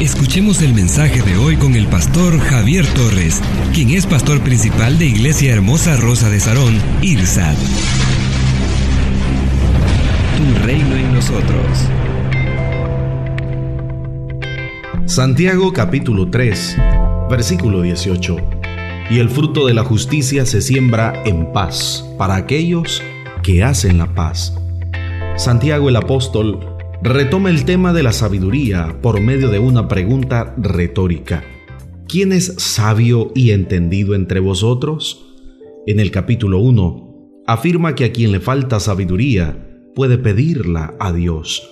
Escuchemos el mensaje de hoy con el pastor Javier Torres, quien es pastor principal de Iglesia Hermosa Rosa de Sarón, IRSAD. Tu reino en nosotros. Santiago capítulo 3, versículo 18. Y el fruto de la justicia se siembra en paz para aquellos que hacen la paz. Santiago el apóstol retoma el tema de la sabiduría por medio de una pregunta retórica. ¿Quién es sabio y entendido entre vosotros? En el capítulo 1 afirma que a quien le falta sabiduría puede pedirla a Dios,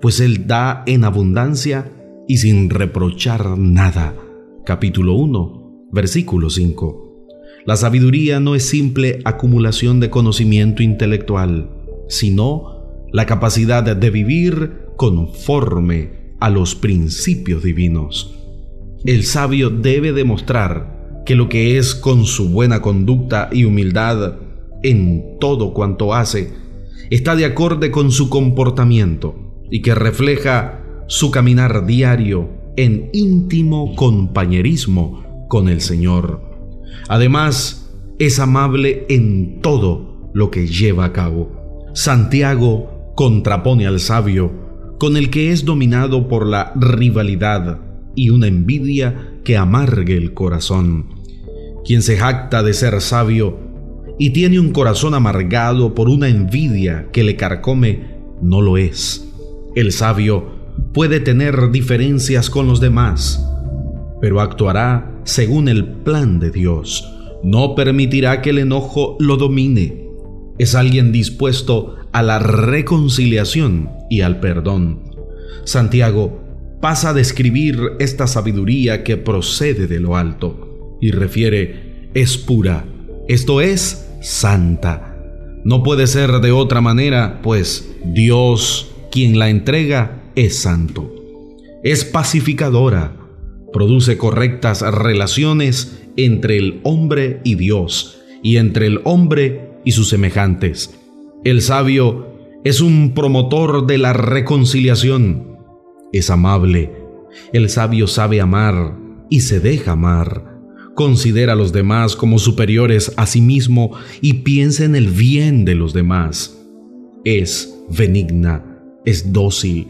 pues Él da en abundancia y sin reprochar nada. Capítulo 1, versículo 5. La sabiduría no es simple acumulación de conocimiento intelectual, sino la capacidad de vivir conforme a los principios divinos. El sabio debe demostrar que lo que es con su buena conducta y humildad en todo cuanto hace está de acorde con su comportamiento y que refleja su caminar diario en íntimo compañerismo con el Señor. Además, es amable en todo lo que lleva a cabo. Santiago contrapone al sabio con el que es dominado por la rivalidad y una envidia que amargue el corazón. Quien se jacta de ser sabio y tiene un corazón amargado por una envidia que le carcome, no lo es. El sabio puede tener diferencias con los demás, pero actuará según el plan de Dios. No permitirá que el enojo lo domine. Es alguien dispuesto a la reconciliación y al perdón. Santiago pasa a describir esta sabiduría que procede de lo alto y refiere es pura, esto es santa. No puede ser de otra manera, pues Dios, quien la entrega, es santo. Es pacificadora, produce correctas relaciones entre el hombre y Dios y entre el hombre y sus semejantes. El sabio es un promotor de la reconciliación. Es amable. El sabio sabe amar y se deja amar. Considera a los demás como superiores a sí mismo y piensa en el bien de los demás. Es benigna, es dócil,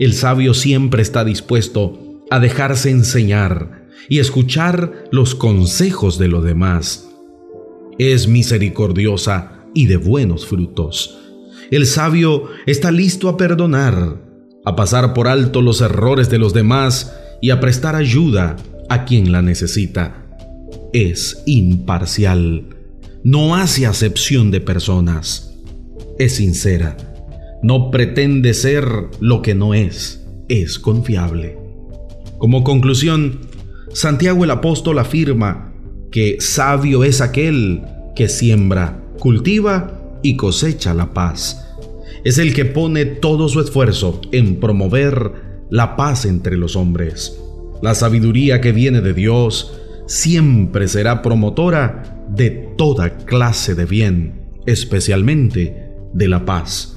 el sabio siempre está dispuesto a dejarse enseñar y escuchar los consejos de los demás. Es misericordiosa y de buenos frutos. El sabio está listo a perdonar, a pasar por alto los errores de los demás y a prestar ayuda a quien la necesita. Es imparcial, no hace acepción de personas. Es sincera no pretende ser lo que no es, es confiable. Como conclusión, Santiago el apóstol afirma que sabio es aquel que siembra, cultiva y cosecha la paz. Es el que pone todo su esfuerzo en promover la paz entre los hombres. La sabiduría que viene de Dios siempre será promotora de toda clase de bien, especialmente de la paz.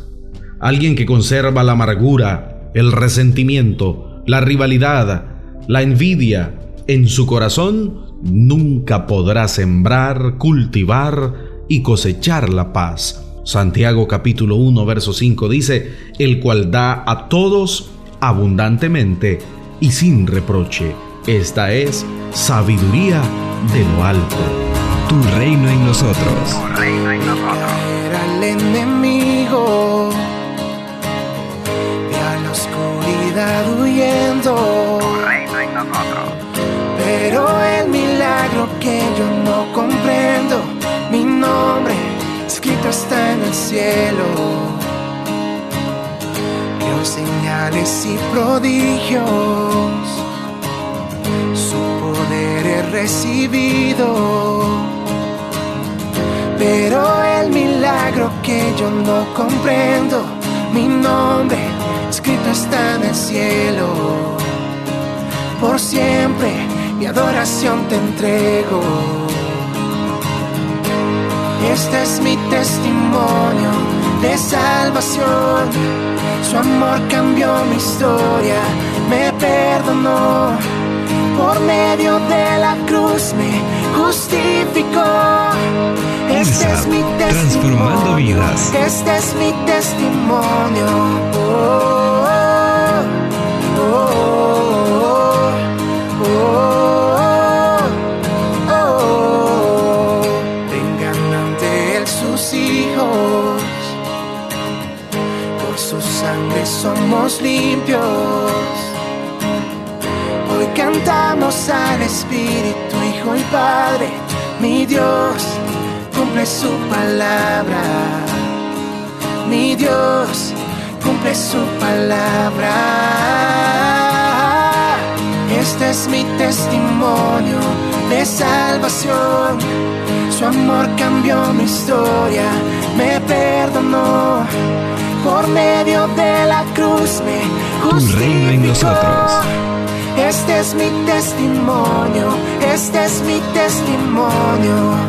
Alguien que conserva la amargura, el resentimiento, la rivalidad, la envidia en su corazón, nunca podrá sembrar, cultivar y cosechar la paz. Santiago capítulo 1 verso 5 dice, el cual da a todos abundantemente y sin reproche. Esta es sabiduría de lo alto. Tu reino en nosotros. Tu reino en nosotros. Era el enemigo huyendo. Pero el milagro que yo no comprendo, mi nombre escrito está en el cielo. Vio señales y prodigios. recibido. Pero el milagro que yo no comprendo, mi nombre escrito está en el cielo. Por siempre mi adoración te entrego. Este es mi testimonio de salvación. Su amor cambió mi historia, me perdonó. Por medio de la cruz me justificó. Este es mi testimonio. Transformando vidas. Este es mi testimonio. Oh, oh, cumple su palabra. Mi Dios cumple su palabra. Este es mi testimonio de salvación. Su amor cambió mi historia, me perdonó. Por medio de la cruz me Tu reino en justificó. nosotros. Este es mi testimonio, este es mi testimonio.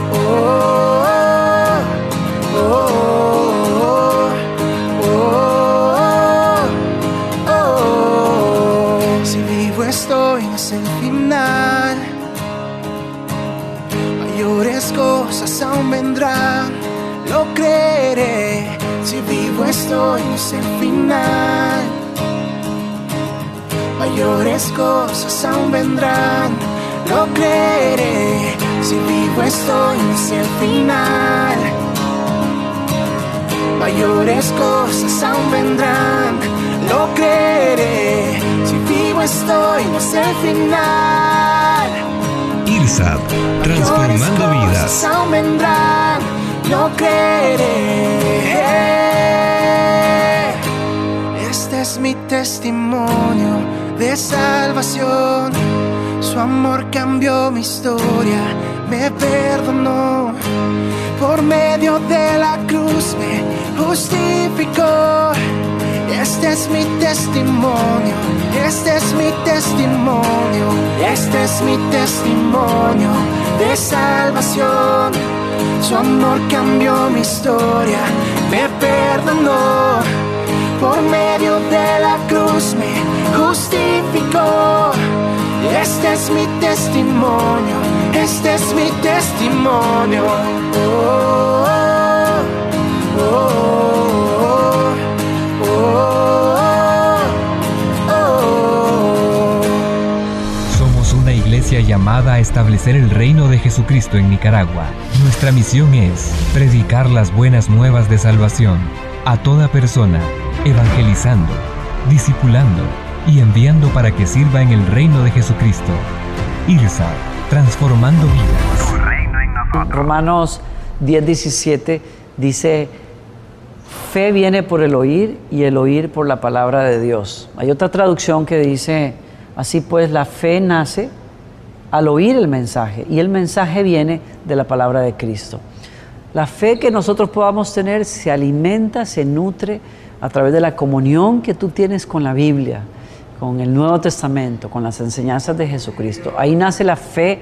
Si vivo estoy no es el final. Mayores cosas aún vendrán, lo creeré. Si vivo estoy no es el final. Mayores cosas aún vendrán, lo creeré. Si vivo estoy no es el final. IRSAT, transformando vidas. aún vendrán, lo creeré. Este es mi testimonio de salvación. Su amor cambió mi historia, me perdonó. Por medio de la cruz me justificó. Este es mi testimonio, este es mi testimonio, este es mi testimonio de salvación. Su amor cambió mi historia, me perdonó. Por medio de la cruz me justificó. Este es mi testimonio, este es mi testimonio. Oh, oh, oh, iglesia llamada a establecer el reino de Jesucristo en Nicaragua. Nuestra misión es predicar las buenas nuevas de salvación a toda persona, evangelizando, discipulando y enviando para que sirva en el reino de Jesucristo. IRSA, transformando vidas. Romanos 10, 17 dice, fe viene por el oír y el oír por la palabra de Dios. Hay otra traducción que dice, así pues la fe nace al oír el mensaje y el mensaje viene de la palabra de Cristo. La fe que nosotros podamos tener se alimenta, se nutre a través de la comunión que tú tienes con la Biblia, con el Nuevo Testamento, con las enseñanzas de Jesucristo. Ahí nace la fe,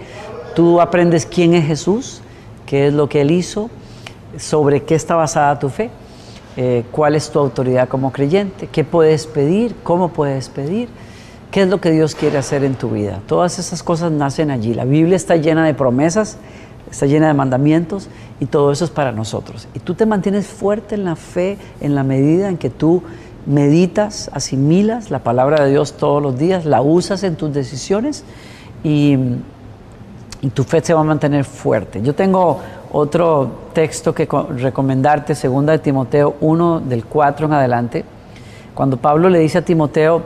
tú aprendes quién es Jesús, qué es lo que Él hizo, sobre qué está basada tu fe, eh, cuál es tu autoridad como creyente, qué puedes pedir, cómo puedes pedir, qué es lo que Dios quiere hacer en tu vida. Todas esas cosas nacen allí. La Biblia está llena de promesas, está llena de mandamientos y todo eso es para nosotros. Y tú te mantienes fuerte en la fe en la medida en que tú meditas, asimilas la palabra de Dios todos los días, la usas en tus decisiones y, y tu fe se va a mantener fuerte. Yo tengo otro texto que co- recomendarte, 2 de Timoteo 1 del 4 en adelante, cuando Pablo le dice a Timoteo,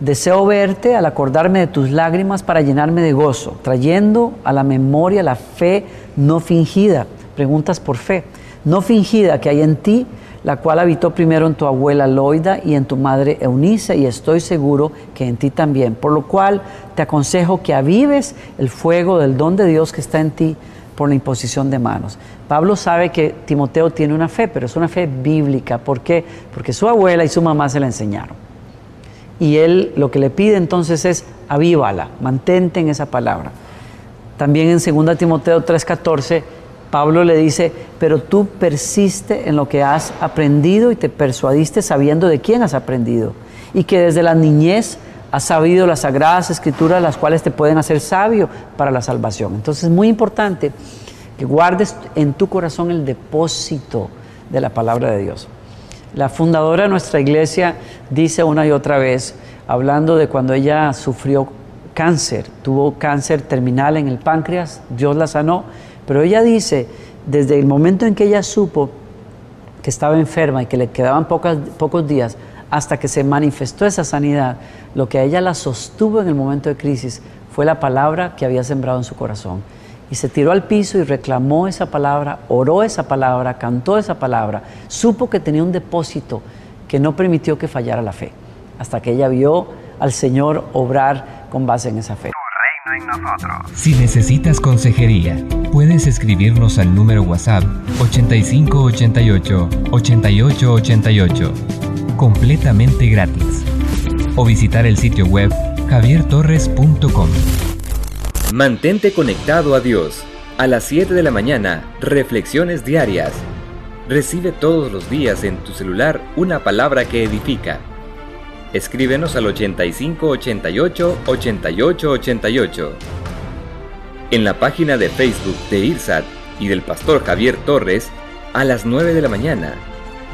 deseo verte al acordarme de tus lágrimas para llenarme de gozo, trayendo a la memoria la fe no fingida, preguntas por fe, no fingida que hay en ti, la cual habitó primero en tu abuela Loida y en tu madre Eunice, y estoy seguro que en ti también. Por lo cual te aconsejo que avives el fuego del don de Dios que está en ti por la imposición de manos. Pablo sabe que Timoteo tiene una fe, pero es una fe bíblica. ¿Por qué? Porque su abuela y su mamá se la enseñaron. Y él lo que le pide entonces es avívala, mantente en esa palabra. También en 2 Timoteo 3:14 Pablo le dice, pero tú persiste en lo que has aprendido y te persuadiste sabiendo de quién has aprendido. Y que desde la niñez has sabido las sagradas escrituras, las cuales te pueden hacer sabio para la salvación. Entonces es muy importante que guardes en tu corazón el depósito de la palabra de Dios. La fundadora de nuestra iglesia dice una y otra vez, hablando de cuando ella sufrió cáncer, tuvo cáncer terminal en el páncreas, Dios la sanó, pero ella dice, desde el momento en que ella supo que estaba enferma y que le quedaban pocos días, hasta que se manifestó esa sanidad, lo que a ella la sostuvo en el momento de crisis fue la palabra que había sembrado en su corazón. Y se tiró al piso y reclamó esa palabra, oró esa palabra, cantó esa palabra, supo que tenía un depósito que no permitió que fallara la fe, hasta que ella vio al Señor obrar con base en esa fe. Si necesitas consejería, puedes escribirnos al número WhatsApp 8588 8888 completamente gratis o visitar el sitio web javiertorres.com. Mantente conectado a Dios. A las 7 de la mañana, reflexiones diarias. Recibe todos los días en tu celular una palabra que edifica. Escríbenos al 8588 8888. En la página de Facebook de IRSAT y del pastor Javier Torres, a las 9 de la mañana,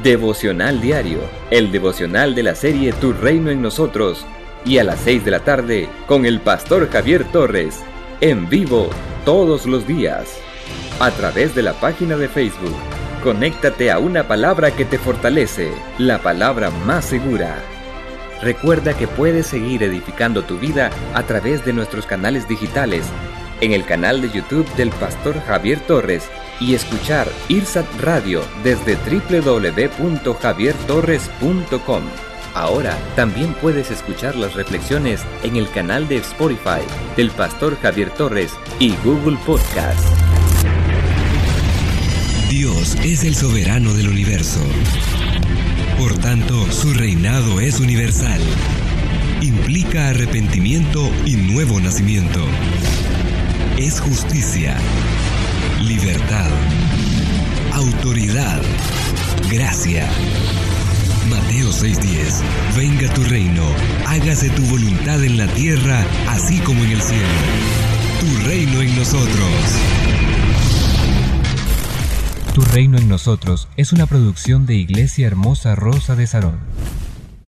Devocional Diario, el devocional de la serie Tu Reino en Nosotros, y a las 6 de la tarde con el pastor Javier Torres, en vivo todos los días, a través de la página de Facebook. Conéctate a una palabra que te fortalece, la palabra más segura. Recuerda que puedes seguir edificando tu vida a través de nuestros canales digitales, en el canal de YouTube del pastor Javier Torres y escuchar IRSAT Radio desde www.javiertorres.com. Ahora también puedes escuchar las reflexiones en el canal de Spotify del pastor Javier Torres y Google Podcast. Dios es el soberano del universo. Por tanto, su reinado es universal. Implica arrepentimiento y nuevo nacimiento. Es justicia libertad, autoridad, gracia. Mateo 6:10, venga tu reino, hágase tu voluntad en la tierra, así como en el cielo. Tu reino en nosotros. Tu reino en nosotros es una producción de Iglesia Hermosa Rosa de Sarón.